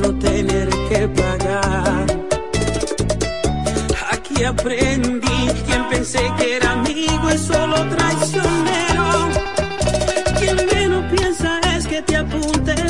otro tener que pagar. Aquí aprendí quien pensé que era amigo y solo traicionero. Quien menos piensa es que te apunte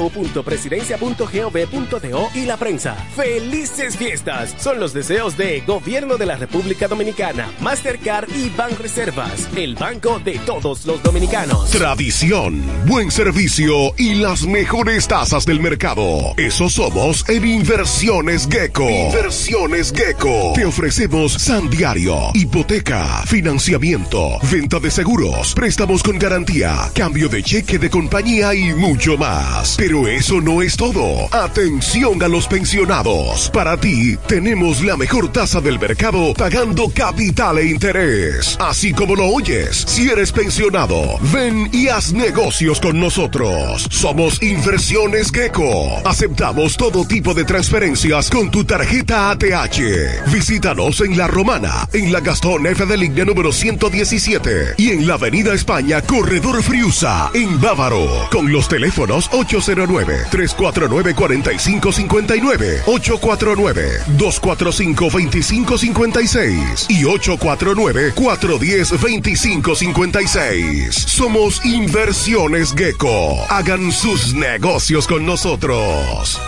www.presidencia.gov.do y la prensa. ¡Felices fiestas! Son los deseos de Gobierno de la República Dominicana, Mastercard y Banreservas, el banco de todos los dominicanos. Tradición, buen servicio y las mejores tasas del mercado. Eso somos en Inversiones Gecko. Inversiones Gecko. Te ofrecemos San Diario, hipoteca, financiamiento, venta de seguros, préstamos con garantía, cambio de cheque de compañía y mucho más. Pero eso no es todo. Atención a los pensionados. Para ti tenemos la mejor tasa del mercado pagando capital e interés. Así como lo oyes, si eres pensionado, ven y haz negocios con nosotros. Somos Inversiones Gecko. Aceptamos todo tipo de transferencias con tu tarjeta ATH. Visítanos en La Romana, en la Gastón F de línea número 117 y en la Avenida España, Corredor Friusa, en Bávaro, con los teléfonos 809-349-4559, 849-245-2556 y 849-410-2556. Somos Inversiones Gecko. Hagan sus negocios con nosotros.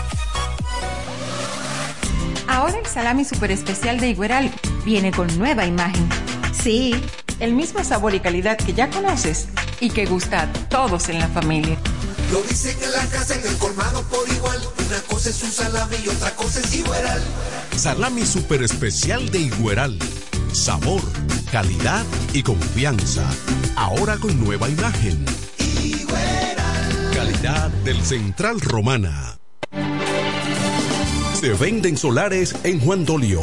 Ahora el salami super especial de Igueral viene con nueva imagen. Sí, el mismo sabor y calidad que ya conoces y que gusta a todos en la familia. Lo dicen en la casa, en el colmado por igual. Una cosa es un salami y otra cosa es Igueral. Salami super especial de Igueral. Sabor, calidad y confianza. Ahora con nueva imagen. Calidad del Central Romana. Se venden solares en Juan Dolio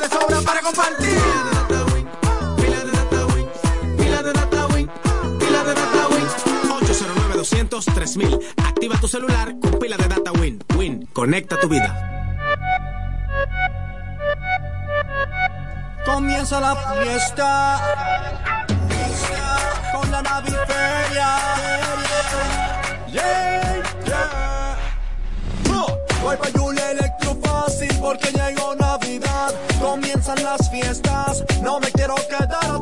De sobra para compartir. Pila de data win, pila de data win, pila de data win, 809 200 3000 Activa tu celular con pila de data Win. Win, conecta tu vida. Comienza la fiesta con la naviferia. Yeah, yeah. Oh, voy pa' Julia Electro fácil porque llegó. Comienzan las fiestas, no me quiero quedar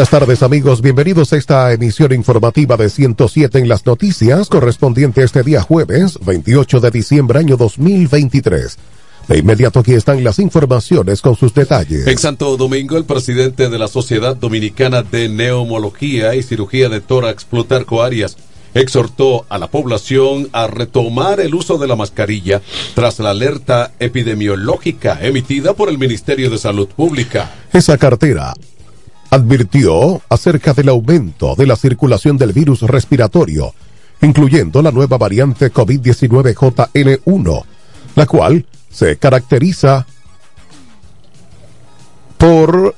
Buenas tardes amigos, bienvenidos a esta emisión informativa de 107 en las noticias correspondiente a este día jueves 28 de diciembre año 2023. De inmediato aquí están las informaciones con sus detalles. En Santo Domingo, el presidente de la Sociedad Dominicana de Neumología y Cirugía de Tórax, Plutarco Arias, exhortó a la población a retomar el uso de la mascarilla tras la alerta epidemiológica emitida por el Ministerio de Salud Pública. Esa cartera advirtió acerca del aumento de la circulación del virus respiratorio, incluyendo la nueva variante COVID-19 JN1, la cual se caracteriza por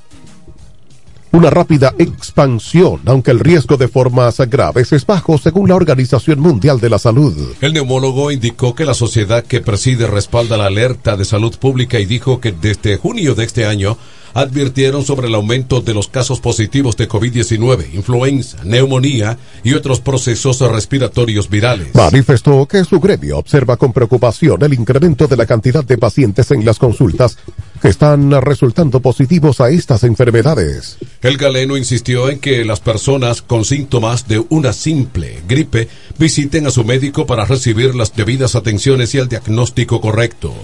una rápida expansión, aunque el riesgo de formas graves es bajo según la Organización Mundial de la Salud. El neumólogo indicó que la sociedad que preside respalda la alerta de salud pública y dijo que desde junio de este año advirtieron sobre el aumento de los casos positivos de COVID-19, influenza, neumonía y otros procesos respiratorios virales. Manifestó que su gremio observa con preocupación el incremento de la cantidad de pacientes en las consultas que están resultando positivos a estas enfermedades. El galeno insistió en que las personas con síntomas de una simple gripe visiten a su médico para recibir las debidas atenciones y el diagnóstico correcto.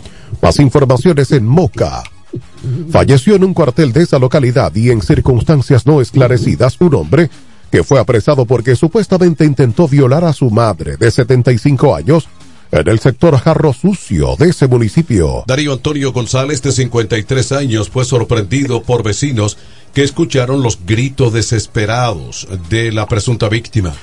Más informaciones en Moca. Falleció en un cuartel de esa localidad y en circunstancias no esclarecidas un hombre que fue apresado porque supuestamente intentó violar a su madre de 75 años en el sector Jarro Sucio de ese municipio. Darío Antonio González, de 53 años, fue sorprendido por vecinos que escucharon los gritos desesperados de la presunta víctima.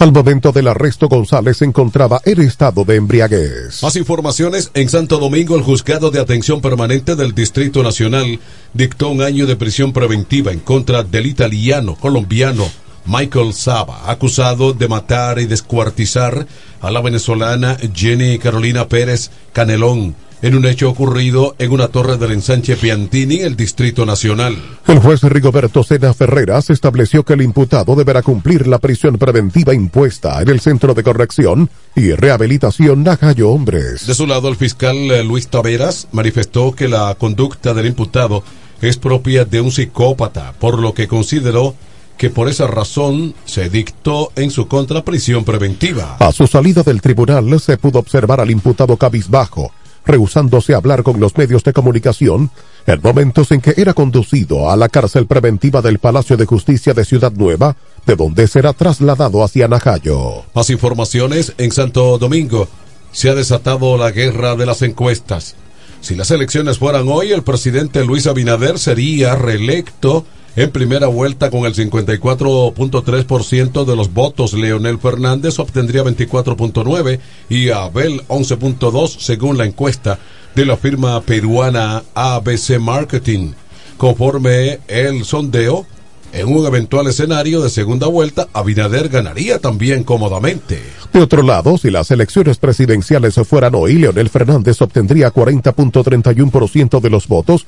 Al momento del arresto, González se encontraba en estado de embriaguez. Más informaciones, en Santo Domingo, el juzgado de atención permanente del Distrito Nacional dictó un año de prisión preventiva en contra del italiano colombiano Michael Saba, acusado de matar y descuartizar a la venezolana Jenny Carolina Pérez Canelón en un hecho ocurrido en una torre del ensanche Piantini, el Distrito Nacional. El juez Rigoberto Sena Ferreras estableció que el imputado deberá cumplir la prisión preventiva impuesta en el Centro de Corrección y Rehabilitación Najayo Hombres. De su lado, el fiscal eh, Luis Taveras manifestó que la conducta del imputado es propia de un psicópata, por lo que consideró que por esa razón se dictó en su contra prisión preventiva. A su salida del tribunal se pudo observar al imputado cabizbajo, rehusándose a hablar con los medios de comunicación en momentos en que era conducido a la cárcel preventiva del Palacio de Justicia de Ciudad Nueva, de donde será trasladado hacia Najayo. Más informaciones en Santo Domingo. Se ha desatado la guerra de las encuestas. Si las elecciones fueran hoy, el presidente Luis Abinader sería reelecto en primera vuelta con el 54.3% de los votos, Leonel Fernández obtendría 24.9 y Abel 11.2 según la encuesta de la firma peruana ABC Marketing. Conforme el sondeo, en un eventual escenario de segunda vuelta, Abinader ganaría también cómodamente. De otro lado, si las elecciones presidenciales fueran hoy, Leonel Fernández obtendría 40.31% de los votos,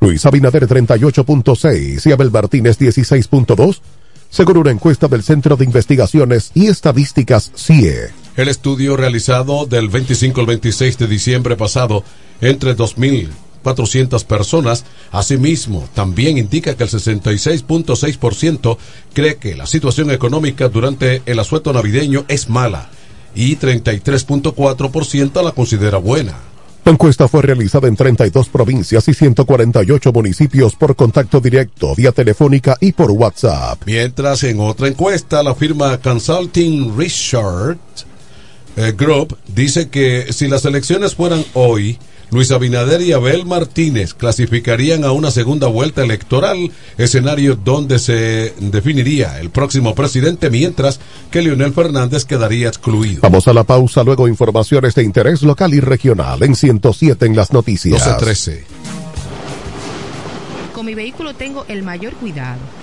Luis Abinader 38.6 y Abel Martínez 16.2, según una encuesta del Centro de Investigaciones y Estadísticas CIE. El estudio realizado del 25 al 26 de diciembre pasado entre 2.400 personas, asimismo, también indica que el 66.6% cree que la situación económica durante el asueto navideño es mala y 33.4% la considera buena. La encuesta fue realizada en 32 provincias y 148 municipios por contacto directo, vía telefónica y por WhatsApp. Mientras en otra encuesta, la firma Consulting Research eh, Group dice que si las elecciones fueran hoy, Luis Abinader y Abel Martínez clasificarían a una segunda vuelta electoral, escenario donde se definiría el próximo presidente, mientras que Leonel Fernández quedaría excluido. Vamos a la pausa, luego informaciones de interés local y regional en 107 en las noticias. 12-13. Con mi vehículo tengo el mayor cuidado.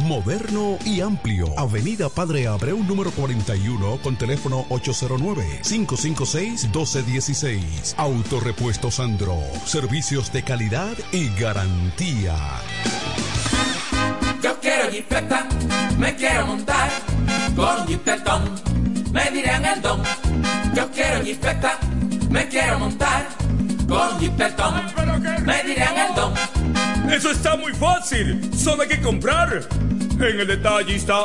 Moderno y amplio. Avenida Padre Abreu número 41 con teléfono 809-556-1216. Autorepuesto Sandro. Servicios de calidad y garantía. Yo quiero jipeta, me quiero montar con jipetón, me dirán el don. Yo quiero jipeta, me quiero montar con jipetón, me dirán el don. Eso está muy fácil, solo hay que comprar. En el detallista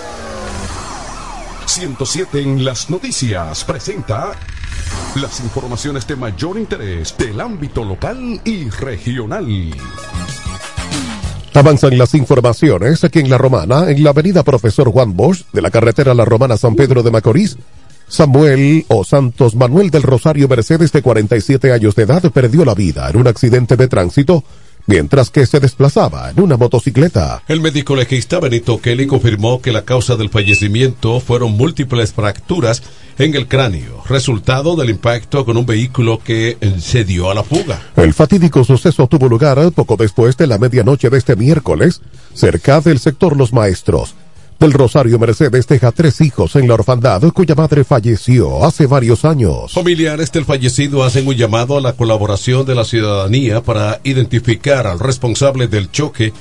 107 en las noticias presenta las informaciones de mayor interés del ámbito local y regional. Avanzan las informaciones aquí en La Romana, en la avenida Profesor Juan Bosch, de la carretera La Romana San Pedro de Macorís. Samuel o Santos Manuel del Rosario Mercedes, de 47 años de edad, perdió la vida en un accidente de tránsito mientras que se desplazaba en una motocicleta. El médico legista Benito Kelly confirmó que la causa del fallecimiento fueron múltiples fracturas en el cráneo, resultado del impacto con un vehículo que se dio a la fuga. El fatídico suceso tuvo lugar poco después de la medianoche de este miércoles, cerca del sector Los Maestros. Del Rosario Mercedes deja tres hijos en la orfandad cuya madre falleció hace varios años. Familiares del fallecido hacen un llamado a la colaboración de la ciudadanía para identificar al responsable del choque,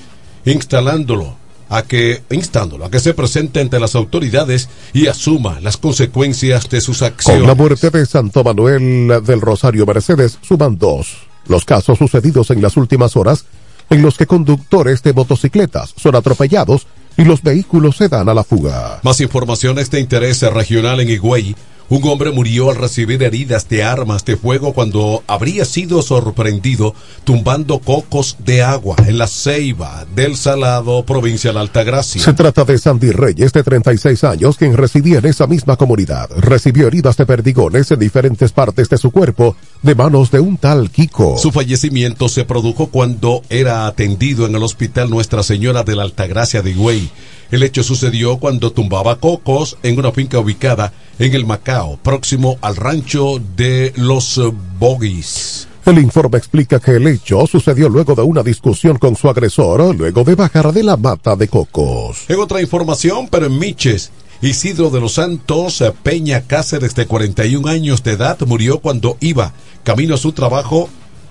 instalándolo a que instándolo a que se presente ante las autoridades y asuma las consecuencias de sus acciones. Con la muerte de Santo Manuel del Rosario Mercedes suman dos los casos sucedidos en las últimas horas en los que conductores de motocicletas son atropellados y los vehículos se dan a la fuga. Más informaciones de interés regional en Higüey. Un hombre murió al recibir heridas de armas de fuego cuando habría sido sorprendido tumbando cocos de agua en la Ceiba del Salado, provincia de Altagracia. Se trata de Sandy Reyes, de 36 años, quien residía en esa misma comunidad. Recibió heridas de perdigones en diferentes partes de su cuerpo de manos de un tal Kiko. Su fallecimiento se produjo cuando era atendido en el Hospital Nuestra Señora de la Altagracia de Higüey. El hecho sucedió cuando tumbaba cocos en una finca ubicada en el Macao, próximo al rancho de los Boguis. El informe explica que el hecho sucedió luego de una discusión con su agresor, luego de bajar de la mata de cocos. En otra información, pero en Miches, Isidro de los Santos Peña Cáceres, de 41 años de edad, murió cuando iba camino a su trabajo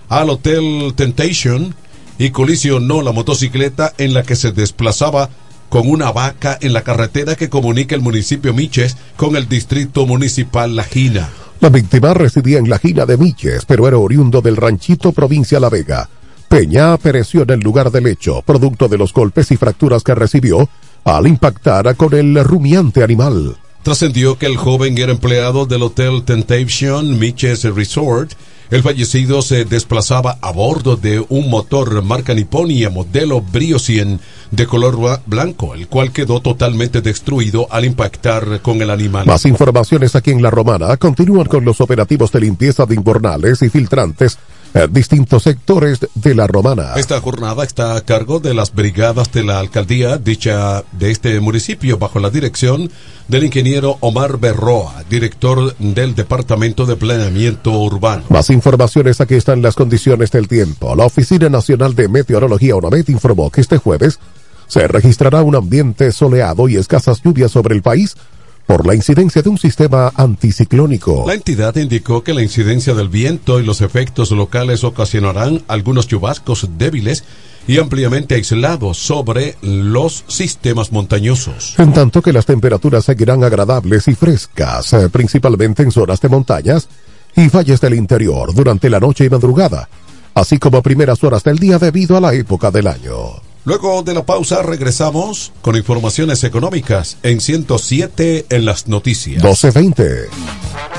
al Hotel Temptation y colisionó la motocicleta en la que se desplazaba con una vaca en la carretera que comunica el municipio Miches con el distrito municipal La Gina. La víctima residía en la Gina de Miches, pero era oriundo del ranchito provincia La Vega. Peña pereció en el lugar del hecho, producto de los golpes y fracturas que recibió al impactar con el rumiante animal. Trascendió que el joven era empleado del Hotel Temptation Miches Resort. El fallecido se desplazaba a bordo de un motor marca Nipponia modelo Brio 100 de color blanco, el cual quedó totalmente destruido al impactar con el animal. Más informaciones aquí en La Romana continúan con los operativos de limpieza de invernales y filtrantes distintos sectores de la romana. Esta jornada está a cargo de las brigadas de la alcaldía dicha de este municipio bajo la dirección del ingeniero Omar Berroa, director del Departamento de Planeamiento Urbano. Más informaciones, aquí están las condiciones del tiempo. La Oficina Nacional de Meteorología UNAMED informó que este jueves se registrará un ambiente soleado y escasas lluvias sobre el país por la incidencia de un sistema anticiclónico. La entidad indicó que la incidencia del viento y los efectos locales ocasionarán algunos chubascos débiles y ampliamente aislados sobre los sistemas montañosos. En tanto que las temperaturas seguirán agradables y frescas, eh, principalmente en zonas de montañas y valles del interior durante la noche y madrugada, así como primeras horas del día debido a la época del año. Luego de la pausa regresamos con informaciones económicas en 107 en las noticias. 1220.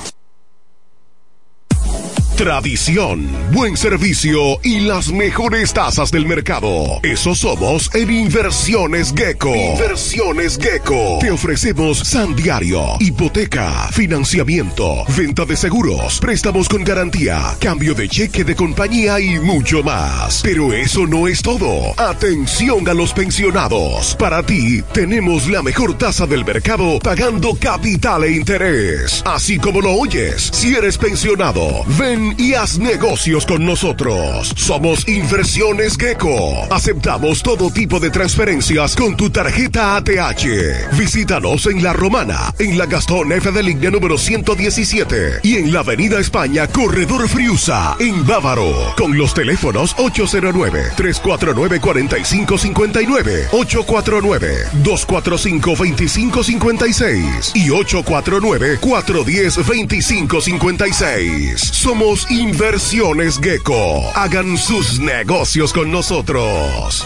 Tradición, buen servicio y las mejores tasas del mercado. Eso somos en Inversiones Gecko. Inversiones Gecko. Te ofrecemos San Diario, hipoteca, financiamiento, venta de seguros, préstamos con garantía, cambio de cheque de compañía y mucho más. Pero eso no es todo. Atención a los pensionados. Para ti tenemos la mejor tasa del mercado pagando capital e interés. Así como lo oyes, si eres pensionado, ven y haz negocios con nosotros. Somos Inversiones Gecko. Aceptamos todo tipo de transferencias con tu tarjeta ATH. Visítanos en La Romana, en la Gastón F de línea número 117 y en la Avenida España, Corredor Friusa, en Bávaro, con los teléfonos 809-349-4559, 849-245-2556 y 849-410-2556. Somos Inversiones Gecko. Hagan sus negocios con nosotros.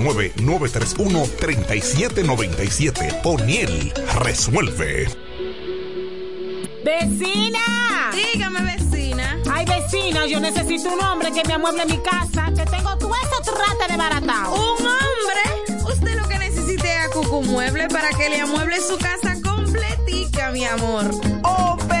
809-931-3797. O'Neill resuelve. ¡Vecina! Dígame, vecina. Ay, vecina, yo necesito un hombre que me amueble mi casa, que tengo todo eso trate de baratado. ¿Un hombre? Usted lo que necesite es a Cucu Mueble para que le amueble su casa completica, mi amor. Oh, pero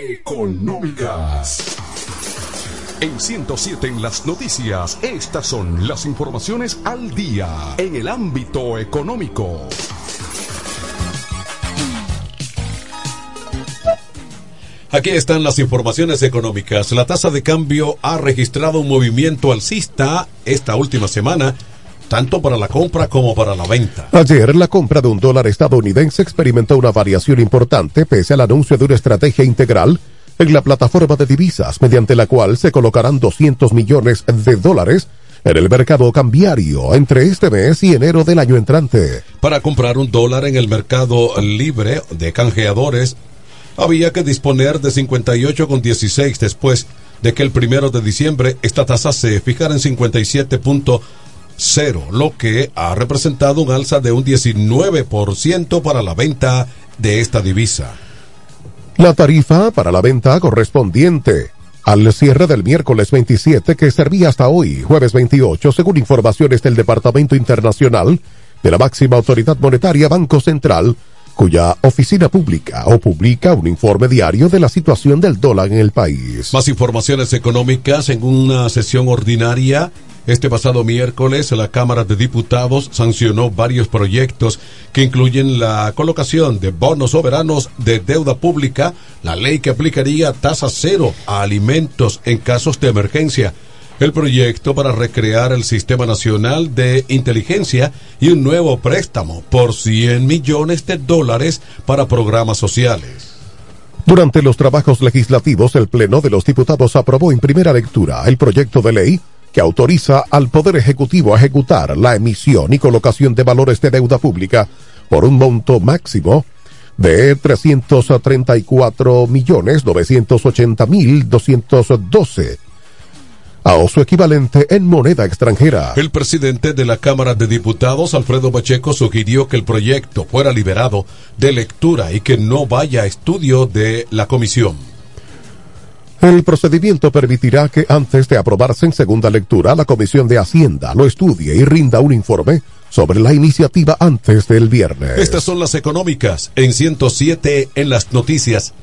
Económicas. En 107 en las noticias, estas son las informaciones al día en el ámbito económico. Aquí están las informaciones económicas. La tasa de cambio ha registrado un movimiento alcista esta última semana tanto para la compra como para la venta. Ayer la compra de un dólar estadounidense experimentó una variación importante pese al anuncio de una estrategia integral en la plataforma de divisas mediante la cual se colocarán 200 millones de dólares en el mercado cambiario entre este mes y enero del año entrante. Para comprar un dólar en el mercado libre de canjeadores había que disponer de 58,16 después de que el primero de diciembre esta tasa se fijara en 57.0, lo que ha representado un alza de un 19% para la venta de esta divisa. La tarifa para la venta correspondiente al cierre del miércoles 27 que servía hasta hoy, jueves 28, según informaciones del Departamento Internacional de la máxima autoridad monetaria Banco Central, cuya oficina pública o publica un informe diario de la situación del dólar en el país. Más informaciones económicas en una sesión ordinaria. Este pasado miércoles la Cámara de Diputados sancionó varios proyectos que incluyen la colocación de bonos soberanos de deuda pública, la ley que aplicaría tasa cero a alimentos en casos de emergencia, el proyecto para recrear el Sistema Nacional de Inteligencia y un nuevo préstamo por 100 millones de dólares para programas sociales. Durante los trabajos legislativos, el Pleno de los Diputados aprobó en primera lectura el proyecto de ley que autoriza al Poder Ejecutivo a ejecutar la emisión y colocación de valores de deuda pública por un monto máximo de 334 millones 980 mil 212 o su equivalente en moneda extranjera. El presidente de la Cámara de Diputados, Alfredo Pacheco, sugirió que el proyecto fuera liberado de lectura y que no vaya a estudio de la comisión. El procedimiento permitirá que antes de aprobarse en segunda lectura, la Comisión de Hacienda lo estudie y rinda un informe sobre la iniciativa antes del viernes. Estas son las económicas en 107 en las noticias.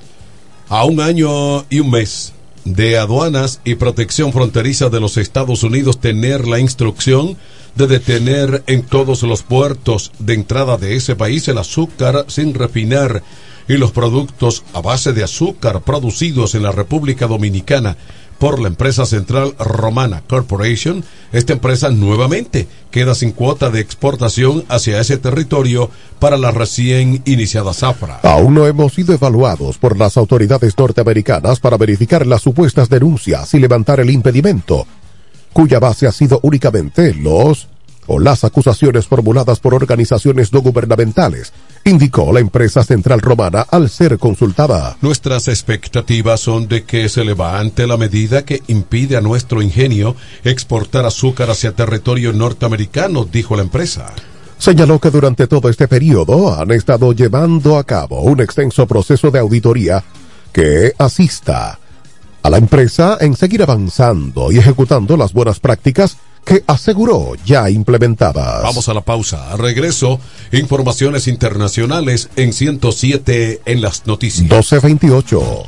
A un año y un mes de aduanas y protección fronteriza de los Estados Unidos tener la instrucción de detener en todos los puertos de entrada de ese país el azúcar sin refinar y los productos a base de azúcar producidos en la República Dominicana por la empresa central Romana Corporation, esta empresa nuevamente queda sin cuota de exportación hacia ese territorio para la recién iniciada zafra. Aún no hemos sido evaluados por las autoridades norteamericanas para verificar las supuestas denuncias y levantar el impedimento, cuya base ha sido únicamente los o las acusaciones formuladas por organizaciones no gubernamentales, indicó la empresa central romana al ser consultada. Nuestras expectativas son de que se levante la medida que impide a nuestro ingenio exportar azúcar hacia territorio norteamericano, dijo la empresa. Señaló que durante todo este periodo han estado llevando a cabo un extenso proceso de auditoría que asista a la empresa en seguir avanzando y ejecutando las buenas prácticas que aseguró ya implementadas. Vamos a la pausa. regreso, informaciones internacionales en 107 en las noticias. 1228.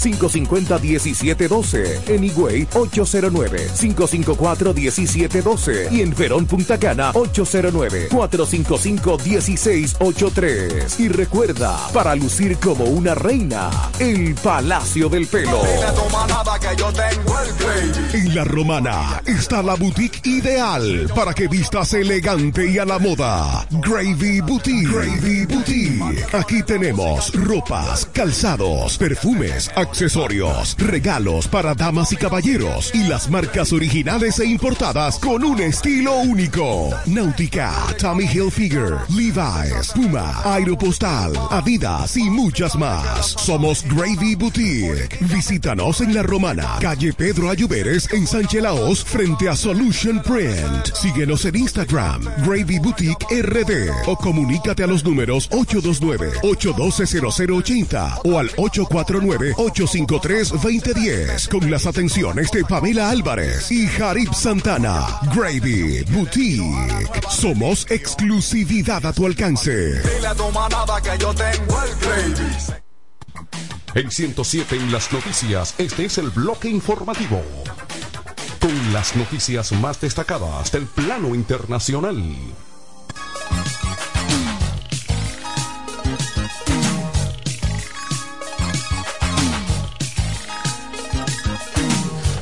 550-1712. En Higüey, 809-554-1712. Y en Verón Punta Cana, 809-455-1683. Y recuerda, para lucir como una reina, el Palacio del Pelo. En La Romana está la boutique ideal para que vistas elegante y a la moda. Gravy Boutique. Gravy Boutique. Aquí tenemos ropas, calzados, perfumes, accesorios accesorios, regalos para damas y caballeros y las marcas originales e importadas con un estilo único. Náutica, Tommy Hilfiger, Levi's, Puma, Aeropostal, Adidas y muchas más. Somos Gravy Boutique. Visítanos en La Romana, calle Pedro Ayuberes en Sánchez Laos frente a Solution Print. Síguenos en Instagram, Gravy Boutique RD o comunícate a los números 829-812-0080 o al 849-853-2010 con las atenciones de Pamela Álvarez y Jarib Santana. Gravy Boutique. Somos exclusividad a tu alcance. En 107 en las noticias, este es el bloque informativo. Con las noticias más destacadas del plano internacional.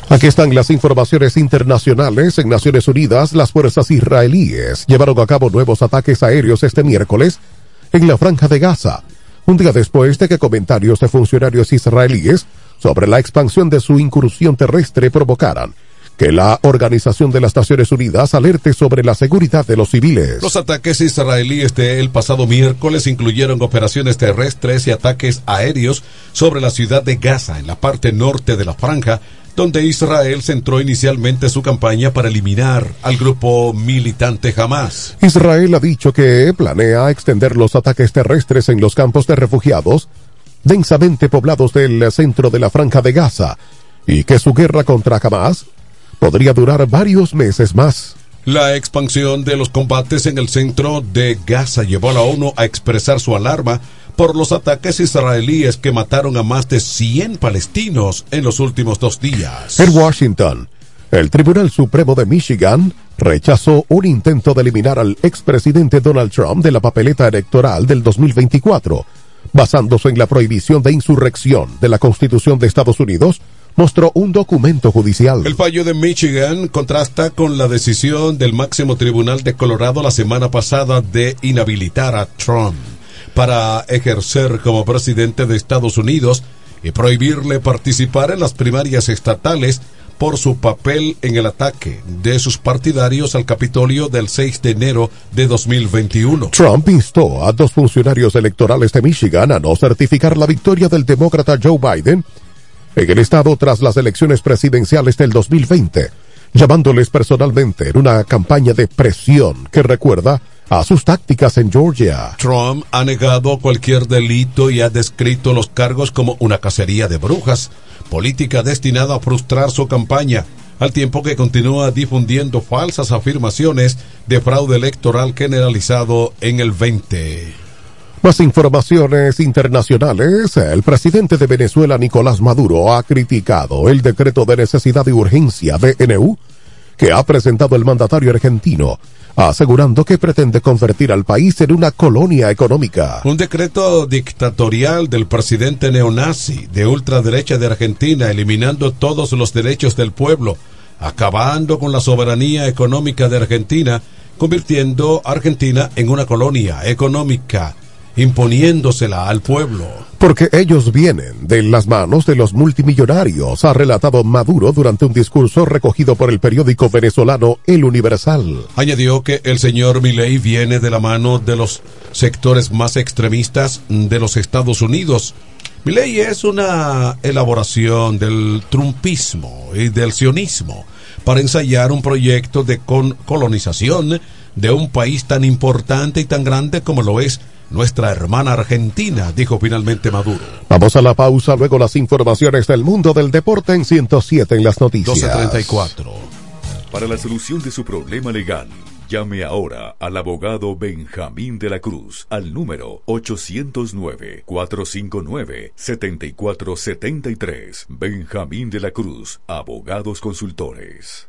Aquí están las informaciones internacionales. En Naciones Unidas, las fuerzas israelíes llevaron a cabo nuevos ataques aéreos este miércoles en la franja de Gaza, un día después de que comentarios de funcionarios israelíes sobre la expansión de su incursión terrestre provocaran que la Organización de las Naciones Unidas alerte sobre la seguridad de los civiles. Los ataques israelíes del pasado miércoles incluyeron operaciones terrestres y ataques aéreos sobre la ciudad de Gaza, en la parte norte de la franja, donde Israel centró inicialmente su campaña para eliminar al grupo militante Hamas. Israel ha dicho que planea extender los ataques terrestres en los campos de refugiados densamente poblados del centro de la franja de Gaza y que su guerra contra Hamas podría durar varios meses más. La expansión de los combates en el centro de Gaza llevó a la ONU a expresar su alarma por los ataques israelíes que mataron a más de 100 palestinos en los últimos dos días. En Washington, el Tribunal Supremo de Michigan rechazó un intento de eliminar al expresidente Donald Trump de la papeleta electoral del 2024, basándose en la prohibición de insurrección de la Constitución de Estados Unidos mostró un documento judicial. El fallo de Michigan contrasta con la decisión del máximo tribunal de Colorado la semana pasada de inhabilitar a Trump para ejercer como presidente de Estados Unidos y prohibirle participar en las primarias estatales por su papel en el ataque de sus partidarios al Capitolio del 6 de enero de 2021. Trump instó a dos funcionarios electorales de Michigan a no certificar la victoria del demócrata Joe Biden en el estado tras las elecciones presidenciales del 2020, llamándoles personalmente en una campaña de presión que recuerda a sus tácticas en Georgia. Trump ha negado cualquier delito y ha descrito los cargos como una cacería de brujas, política destinada a frustrar su campaña, al tiempo que continúa difundiendo falsas afirmaciones de fraude electoral generalizado en el 20. Más informaciones internacionales. El presidente de Venezuela, Nicolás Maduro, ha criticado el decreto de necesidad y urgencia DNU que ha presentado el mandatario argentino, asegurando que pretende convertir al país en una colonia económica. Un decreto dictatorial del presidente neonazi de ultraderecha de Argentina, eliminando todos los derechos del pueblo, acabando con la soberanía económica de Argentina, convirtiendo a Argentina en una colonia económica imponiéndosela al pueblo. Porque ellos vienen de las manos de los multimillonarios, ha relatado Maduro durante un discurso recogido por el periódico venezolano El Universal. Añadió que el señor Milei viene de la mano de los sectores más extremistas de los Estados Unidos. Milei es una elaboración del trumpismo y del sionismo para ensayar un proyecto de colonización de un país tan importante y tan grande como lo es nuestra hermana Argentina, dijo finalmente Maduro. Vamos a la pausa, luego las informaciones del mundo del deporte en 107 en las noticias. 1234. Para la solución de su problema legal, llame ahora al abogado Benjamín de la Cruz al número 809-459-7473. Benjamín de la Cruz, abogados consultores.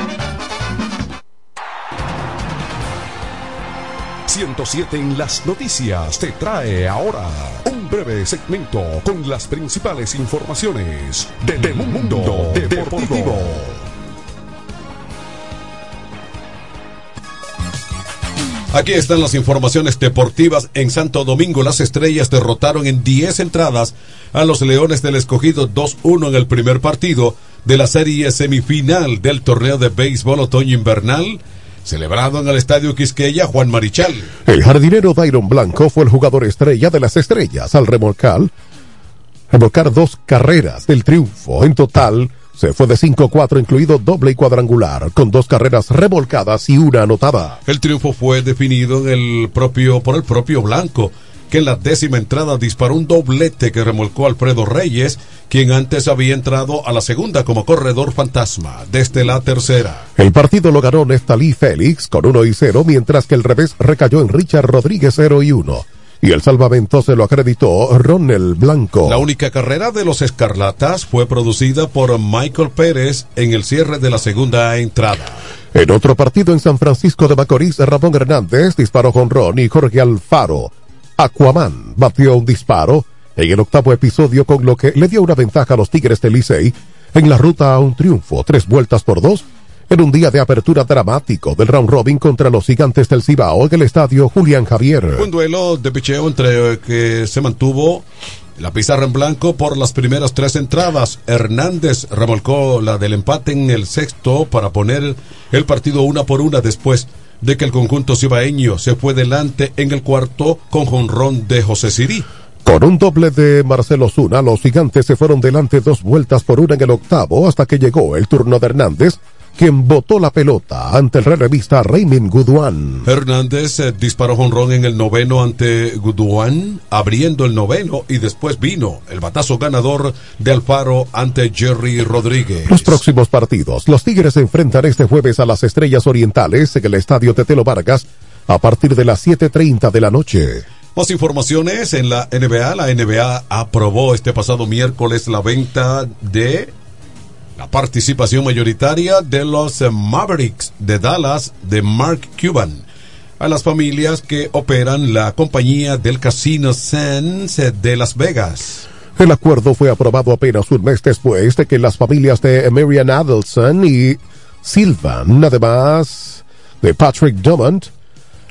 107 en las noticias te trae ahora un breve segmento con las principales informaciones del mundo deportivo. Aquí están las informaciones deportivas. En Santo Domingo las estrellas derrotaron en 10 entradas a los Leones del Escogido 2-1 en el primer partido de la serie semifinal del torneo de béisbol otoño invernal celebrado en el Estadio Quisqueya Juan Marichal. El jardinero Dairon Blanco fue el jugador estrella de las estrellas al remolcar, remolcar dos carreras del triunfo. En total, se fue de 5-4, incluido doble y cuadrangular, con dos carreras remolcadas y una anotada. El triunfo fue definido en el propio, por el propio Blanco que en la décima entrada disparó un doblete que remolcó Alfredo Reyes, quien antes había entrado a la segunda como corredor fantasma, desde la tercera. El partido lo ganó Nestalí Félix con 1 y 0, mientras que el revés recayó en Richard Rodríguez 0 y 1 y el salvamento se lo acreditó Ronel Blanco. La única carrera de los Escarlatas fue producida por Michael Pérez en el cierre de la segunda entrada. En otro partido en San Francisco de Macorís, Ramón Hernández disparó con Ron y Jorge Alfaro Aquaman batió un disparo en el octavo episodio con lo que le dio una ventaja a los Tigres del Licey en la ruta a un triunfo, tres vueltas por dos, en un día de apertura dramático del round robin contra los gigantes del Cibao en el estadio Julián Javier. Un duelo de picheo entre que se mantuvo la pizarra en blanco por las primeras tres entradas. Hernández remolcó la del empate en el sexto para poner el partido una por una después de que el conjunto cibaeño se fue delante en el cuarto con jonrón de José Sirí. Con un doble de Marcelo Zuna, los gigantes se fueron delante dos vueltas por una en el octavo hasta que llegó el turno de Hernández, quien botó la pelota ante el relevista Raymond Guduan. Hernández eh, disparó jonrón en el noveno ante Guduan, abriendo el noveno y después vino el batazo ganador de Alfaro ante Jerry Rodríguez. Los próximos partidos, los Tigres se enfrentan este jueves a las Estrellas Orientales en el estadio Tetelo Vargas a partir de las 7.30 de la noche. Más informaciones en la NBA. La NBA aprobó este pasado miércoles la venta de la participación mayoritaria de los Mavericks de Dallas de Mark Cuban a las familias que operan la compañía del Casino Sands de Las Vegas. El acuerdo fue aprobado apenas un mes después de que las familias de Marian Adelson y Sylvan, además de Patrick Dumont,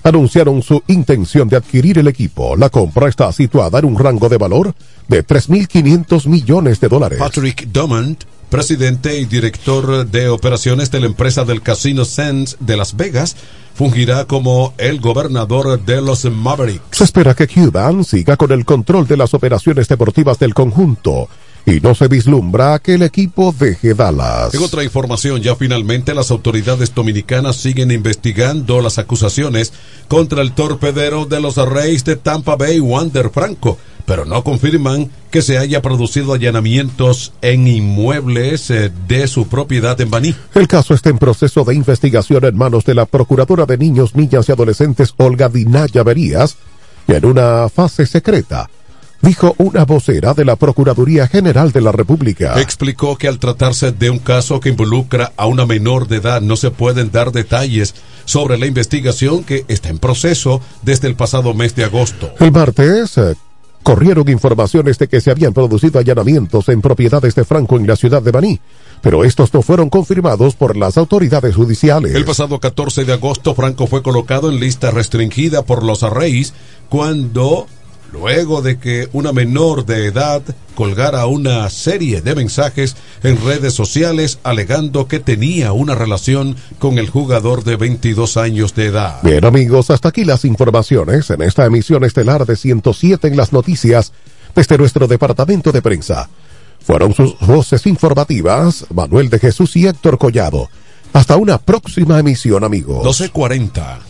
anunciaron su intención de adquirir el equipo. La compra está situada en un rango de valor de 3.500 millones de dólares. Patrick Dumont, presidente y director de operaciones de la empresa del Casino Sands de Las Vegas, fungirá como el gobernador de los Mavericks. Se espera que Cuban siga con el control de las operaciones deportivas del conjunto y no se vislumbra que el equipo deje Dallas. En otra información, ya finalmente las autoridades dominicanas siguen investigando las acusaciones contra el torpedero de los Reyes de Tampa Bay, Wander Franco, pero no confirman que se haya producido allanamientos en inmuebles eh, de su propiedad en Baní. El caso está en proceso de investigación en manos de la Procuradora de Niños, Niñas y Adolescentes Olga Dinaya Verías y en una fase secreta dijo una vocera de la Procuraduría General de la República. Explicó que al tratarse de un caso que involucra a una menor de edad no se pueden dar detalles sobre la investigación que está en proceso desde el pasado mes de agosto. El martes eh, corrieron informaciones de que se habían producido allanamientos en propiedades de Franco en la ciudad de Baní, pero estos no fueron confirmados por las autoridades judiciales. El pasado 14 de agosto Franco fue colocado en lista restringida por los arreyes cuando luego de que una menor de edad colgara una serie de mensajes en redes sociales alegando que tenía una relación con el jugador de 22 años de edad. Bien amigos, hasta aquí las informaciones en esta emisión estelar de 107 en las noticias desde nuestro departamento de prensa. Fueron sus voces informativas Manuel de Jesús y Héctor Collado. Hasta una próxima emisión amigos. 1240.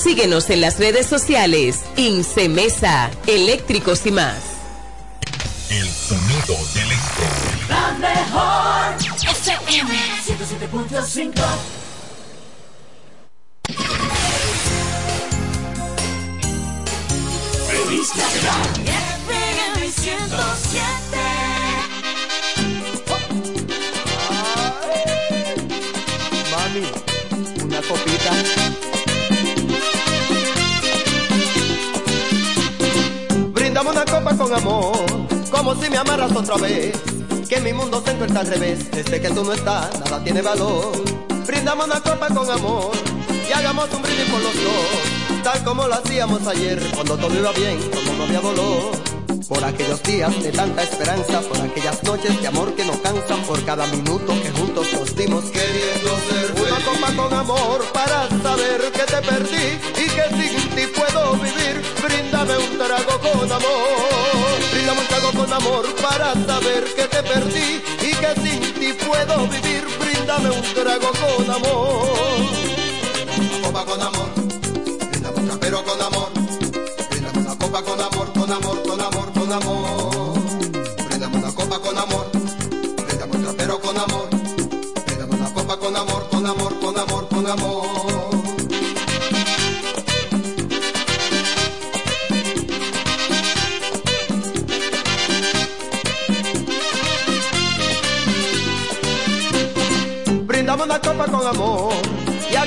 Síguenos en las redes sociales. Incemesa, eléctricos y más. El sonido del este. La mejor FM 107.5 Revista FM 107 Mami, una copita. Amor, como si me amaras otra vez. Que mi mundo se encuentra al revés, desde que tú no estás, nada tiene valor. Brindamos una copa con amor y hagamos un brindis por los dos, tal como lo hacíamos ayer, cuando todo iba bien, cuando no había dolor. Por aquellos días de tanta esperanza, por aquellas noches de amor que no cansan, por cada minuto que juntos nos dimos queriendo ser Una copa con amor para saber que te perdí y que sin ti puedo vivir. Bríndame un trago con amor, bríndame un trago con amor para saber que te perdí y que sin ti puedo vivir. Bríndame un trago con amor. Una copa con amor, bríndame un trapero con amor, copa con amor, con amor, con amor, con amor. Bríndame una copa con amor, bríndame un trapero con amor, bríndame una copa con amor, con amor, con amor, con amor. Brindamos una copa con amor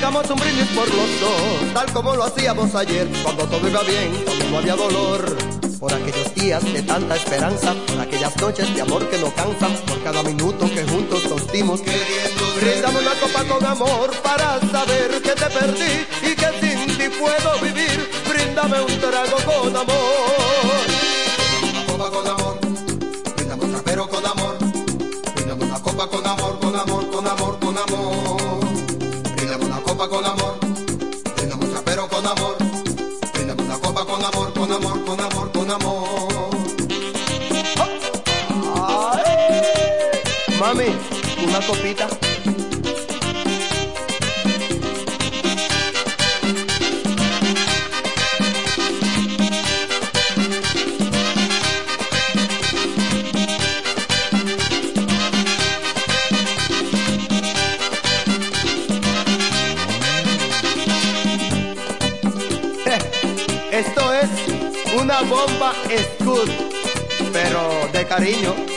hagamos un brindis por los dos, tal como lo hacíamos ayer, cuando todo iba bien, cuando no había dolor. Por aquellos días de tanta esperanza, por aquellas noches de amor que no cansan, por cada minuto que juntos nos dimos queriendo. Brindamos una copa con amor para saber que te perdí y que sin ti puedo vivir. Bríndame un trago con amor. Una copa con amor, brindame un trapero con amor, brindame una copa con amor, con amor, con amor, con amor. Con amor, con amor, con amor, con amor. Ay, Mami, una copita. Bomba Scud, pero de cariño.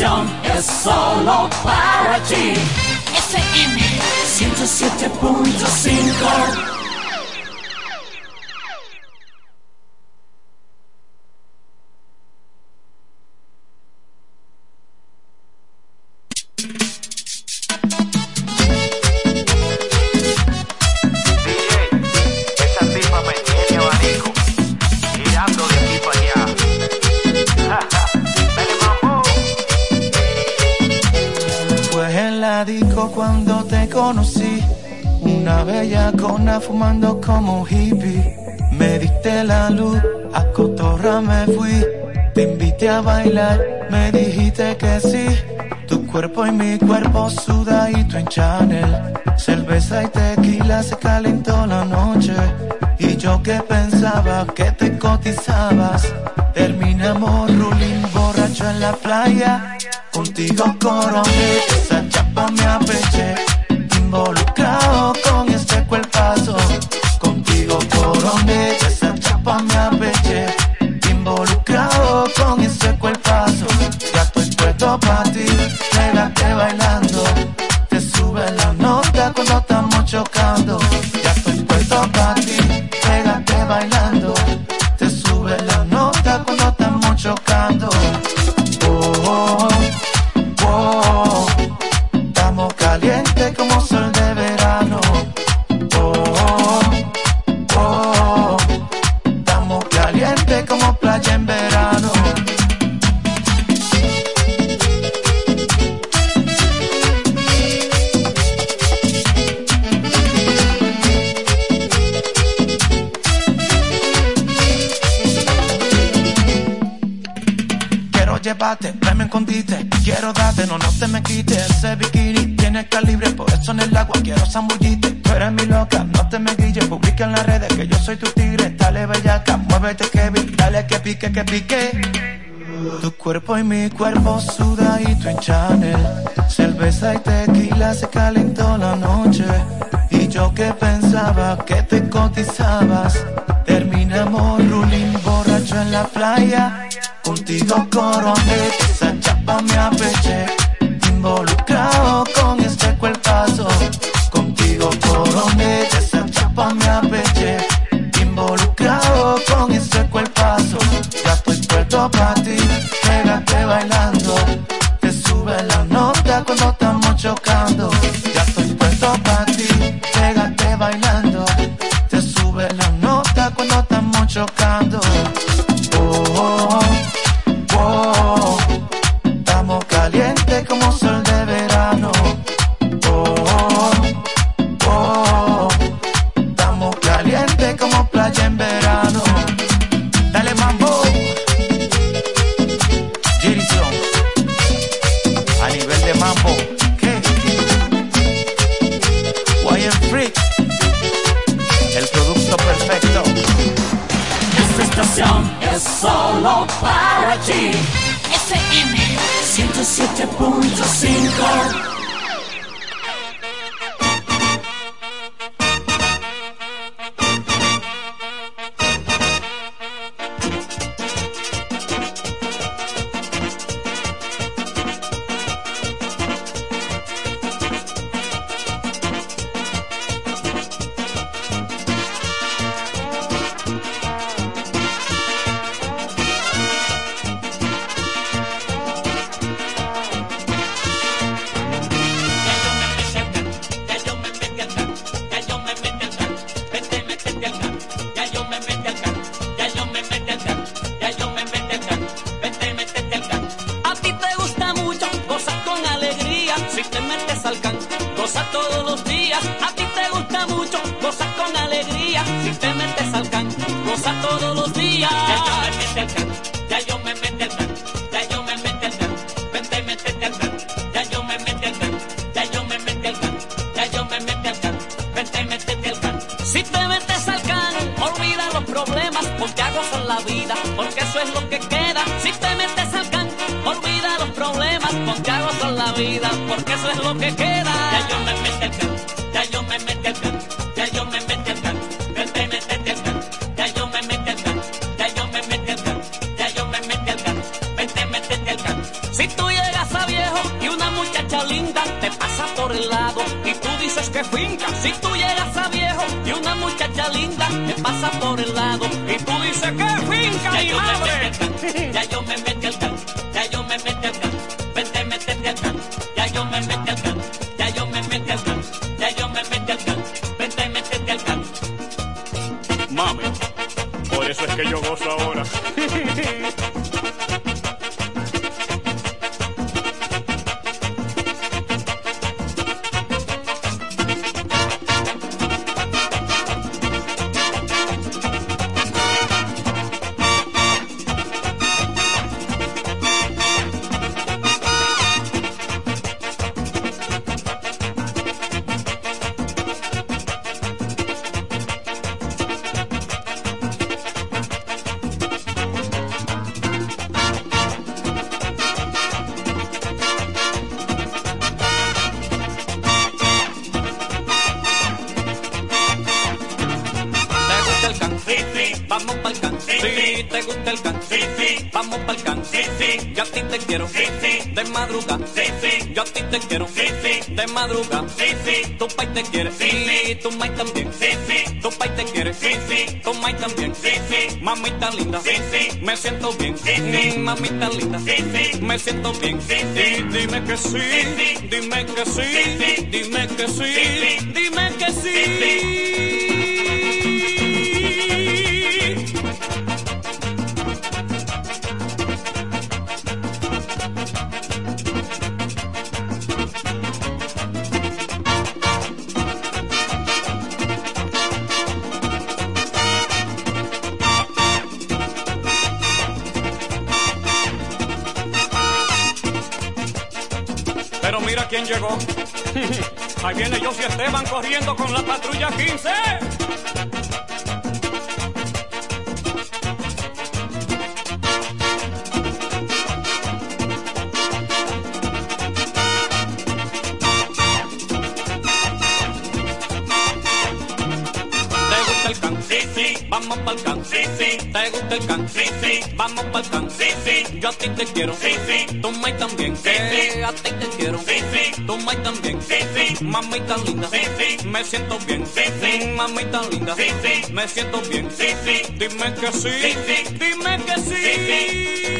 Es solo para ti. FM 107.5 me dijiste que sí. Tu cuerpo y mi cuerpo sudadito en Chanel. Cerveza y tequila se calentó la noche. Y yo que pensaba que te cotizabas. Terminamos ruling borracho en la playa. Llevarte, me escondite. Quiero darte, no, no te me quites. Ese bikini tiene calibre, por eso en el agua quiero zambullite. Tú eres mi loca, no te me guilles. Publica en las redes que yo soy tu tigre. Dale bellaca, muévete Kevin. Dale que pique, que pique. Tu cuerpo y mi cuerpo sudadito en Chanel. Cerveza y tequila se calentó la noche. Y yo que pensaba que te cotizabas. Terminamos ruling borracho en la playa. Contigo coroné, esa chapa me apeché. Involucrado con este cuerpazo. Contigo coroné, esa chapa me apeché. Involucrado con ese cuerpazo. Ya estoy puesto para ti, pégate bailando. Te sube la nota cuando estamos chocando. Ya estoy puesto para ti, pégate bailando. Te sube la nota cuando estamos chocando. Vamos pa'l can. Sí, sí. ¿Te gusta el can? Sí, sí. Vamos pa'l can. Sí, sí. Yo a ti te quiero. Sí, sí. De madrugada. Sí, sí. Yo a ti te quiero. Sí, sí. De madrugada. Sí, sí. Tu pai te quiere. Sí, sí. Tu mai también. Sí, sí. Tu pai te quiere. Sí, sí. Tu mai también. Sí, sí. Mamita linda. Sí, sí. Me siento bien. Sí, sí. Mamita linda. Sí, sí. Me siento bien. Sí, sí. Dime que sí. Dime que sí. Dime que sí. Dime que sí. Ahí viene José Esteban corriendo con la patrulla 15. ¿Te gusta el can? Sí, sí. Vamos pa'l can. Sí, sí. ¿Te gusta el can? Sí, sí. Vamos pa'l can. Sí, sí. Yo a ti te quiero. Sí, sí. Tu mai también. Sí, sí. A ti te quiero. Sí, sí. Tu mai también. Sí, sí. Mamita linda. Sí, sí. Me siento bien. Sí, sí. Mamita linda. Sí, sí. Me siento bien. Sí, sí. Dime que sí. Sí, sí. Dime que sí. Sí, Siempre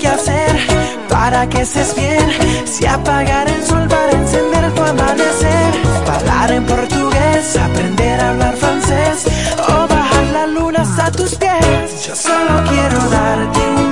qué hacer para que estés bien. Si apagar el sol para encender tu amanecer. Hablar en portugués, aprender a hablar francés. O bajar la luna hasta tus pies. Yo solo quiero darte un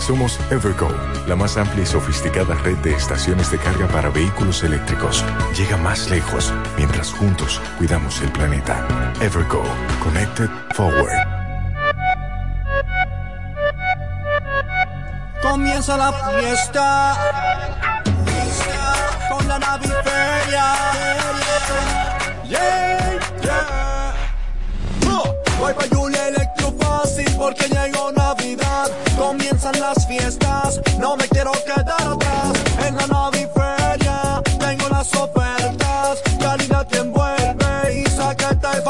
Somos Evergo, la más amplia y sofisticada red de estaciones de carga para vehículos eléctricos. Llega más lejos mientras juntos cuidamos el planeta. Evergo, Connected Forward. Comienza la fiesta con la naviferia. Yeah, yeah. Oh, Voy pa' Julia Electro Fácil porque llegó Navidad. Comienzan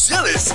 sociales.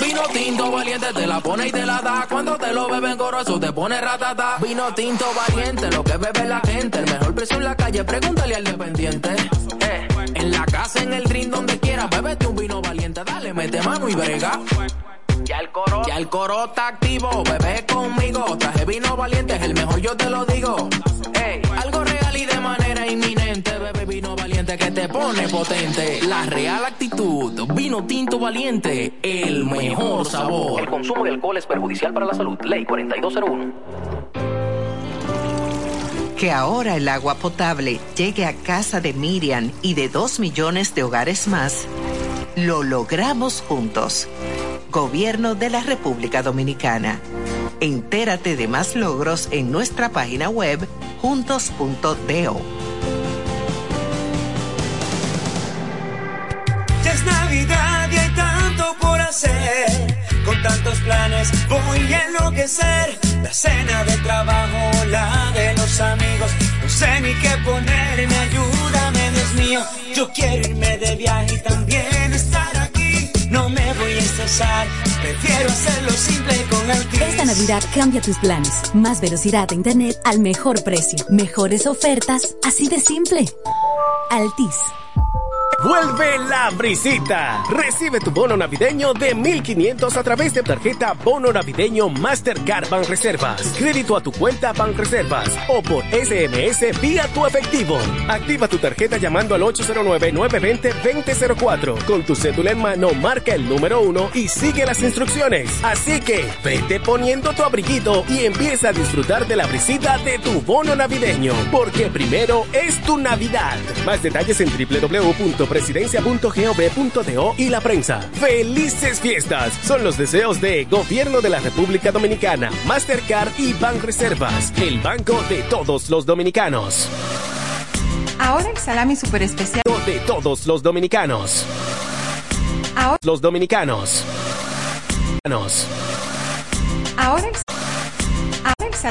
Vino tinto valiente te la pone y te la da. Cuando te lo beben goroso te pone ratata. Vino tinto valiente, lo que bebe la gente. El mejor precio en la calle, pregúntale al dependiente. Eh, en la casa, en el drink, donde quiera, bébete un vino valiente. Dale, mete mano y brega. Ya el coro, ya el coro está activo, bebé conmigo. Traje vino valiente, es el mejor, yo te lo digo. Ey, algo real y de manera inminente, bebé vino valiente que te pone potente. La real actitud, vino tinto valiente, el mejor sabor. El consumo de alcohol es perjudicial para la salud. Ley 4201. Que ahora el agua potable llegue a casa de Miriam y de dos millones de hogares más, lo logramos juntos. Gobierno de la República Dominicana. Entérate de más logros en nuestra página web juntos.do. Ya es Navidad y hay tanto por hacer. Con tantos planes voy a enloquecer. La cena de trabajo, la de los amigos. No sé ni qué ponerme, ayúdame, Dios mío. Yo quiero irme de viaje y también estar aquí. No me voy prefiero hacerlo simple con Altis. Esta Navidad cambia tus planes. Más velocidad de internet al mejor precio. Mejores ofertas, así de simple. Altis. Vuelve la brisita. Recibe tu bono navideño de 1500 a través de tarjeta Bono Navideño Mastercard Reservas. Crédito a tu cuenta Reservas o por SMS vía tu efectivo. Activa tu tarjeta llamando al 809-920-2004. Con tu cédula en mano, marca el número uno y sigue las instrucciones. Así que vete poniendo tu abriguito y empieza a disfrutar de la brisita de tu bono navideño. Porque primero es tu Navidad. Más detalles en www presidencia.gov.do y la prensa. ¡Felices fiestas! Son los deseos de Gobierno de la República Dominicana, Mastercard y Reservas, el banco de todos los dominicanos. Ahora el salami super especial de todos los dominicanos. Ahora los dominicanos. Ahora el